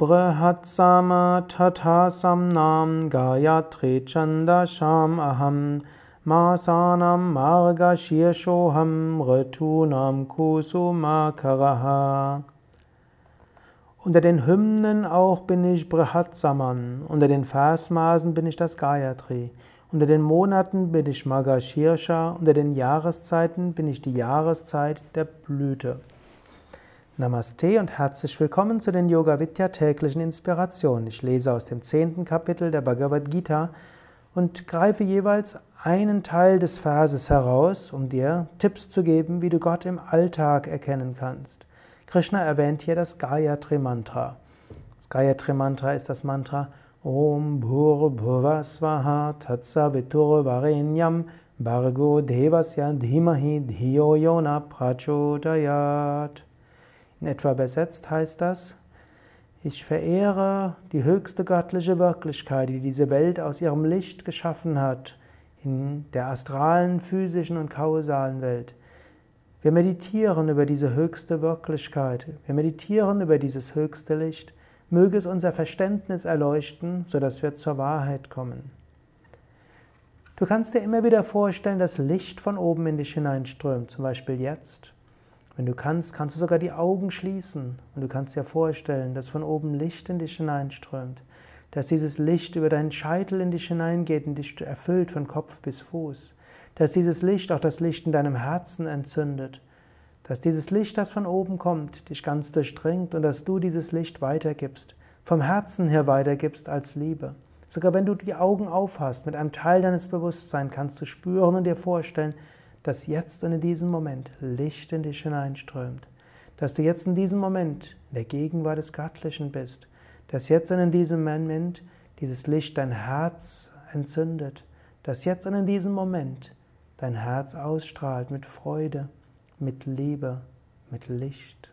Brihatsama Tathasamnam Gayatri Chandasham Aham. Masanam Margashirshoham Ritunam Kusumakaraha Unter den Hymnen auch bin ich Brihatsaman, unter den Versmaßen bin ich das Gayatri, unter den Monaten bin ich Margashirsha, unter den Jahreszeiten bin ich die Jahreszeit der Blüte. Namaste und herzlich willkommen zu den Yoga Vidya täglichen Inspirationen. Ich lese aus dem zehnten Kapitel der Bhagavad Gita und greife jeweils einen Teil des Verses heraus, um dir Tipps zu geben, wie du Gott im Alltag erkennen kannst. Krishna erwähnt hier das Gayatri Mantra. Das Gayatri Mantra ist das Mantra Om Bhur Bhuva Swaha Tatsavitur Varenyam Bargo Devasya Dhimahi Dhiyo Yona Prachodayat. In etwa übersetzt heißt das, ich verehre die höchste göttliche Wirklichkeit, die diese Welt aus ihrem Licht geschaffen hat, in der astralen, physischen und kausalen Welt. Wir meditieren über diese höchste Wirklichkeit, wir meditieren über dieses höchste Licht. Möge es unser Verständnis erleuchten, sodass wir zur Wahrheit kommen. Du kannst dir immer wieder vorstellen, dass Licht von oben in dich hineinströmt, zum Beispiel jetzt. Wenn du kannst, kannst du sogar die Augen schließen und du kannst dir vorstellen, dass von oben Licht in dich hineinströmt, dass dieses Licht über deinen Scheitel in dich hineingeht und dich erfüllt von Kopf bis Fuß, dass dieses Licht auch das Licht in deinem Herzen entzündet, dass dieses Licht, das von oben kommt, dich ganz durchdringt und dass du dieses Licht weitergibst, vom Herzen her weitergibst als Liebe. Sogar wenn du die Augen aufhast, mit einem Teil deines Bewusstseins kannst du spüren und dir vorstellen, dass jetzt und in diesem Moment Licht in dich hineinströmt, dass du jetzt in diesem Moment in der Gegenwart des Göttlichen bist, dass jetzt und in diesem Moment dieses Licht dein Herz entzündet, dass jetzt und in diesem Moment dein Herz ausstrahlt mit Freude, mit Liebe, mit Licht.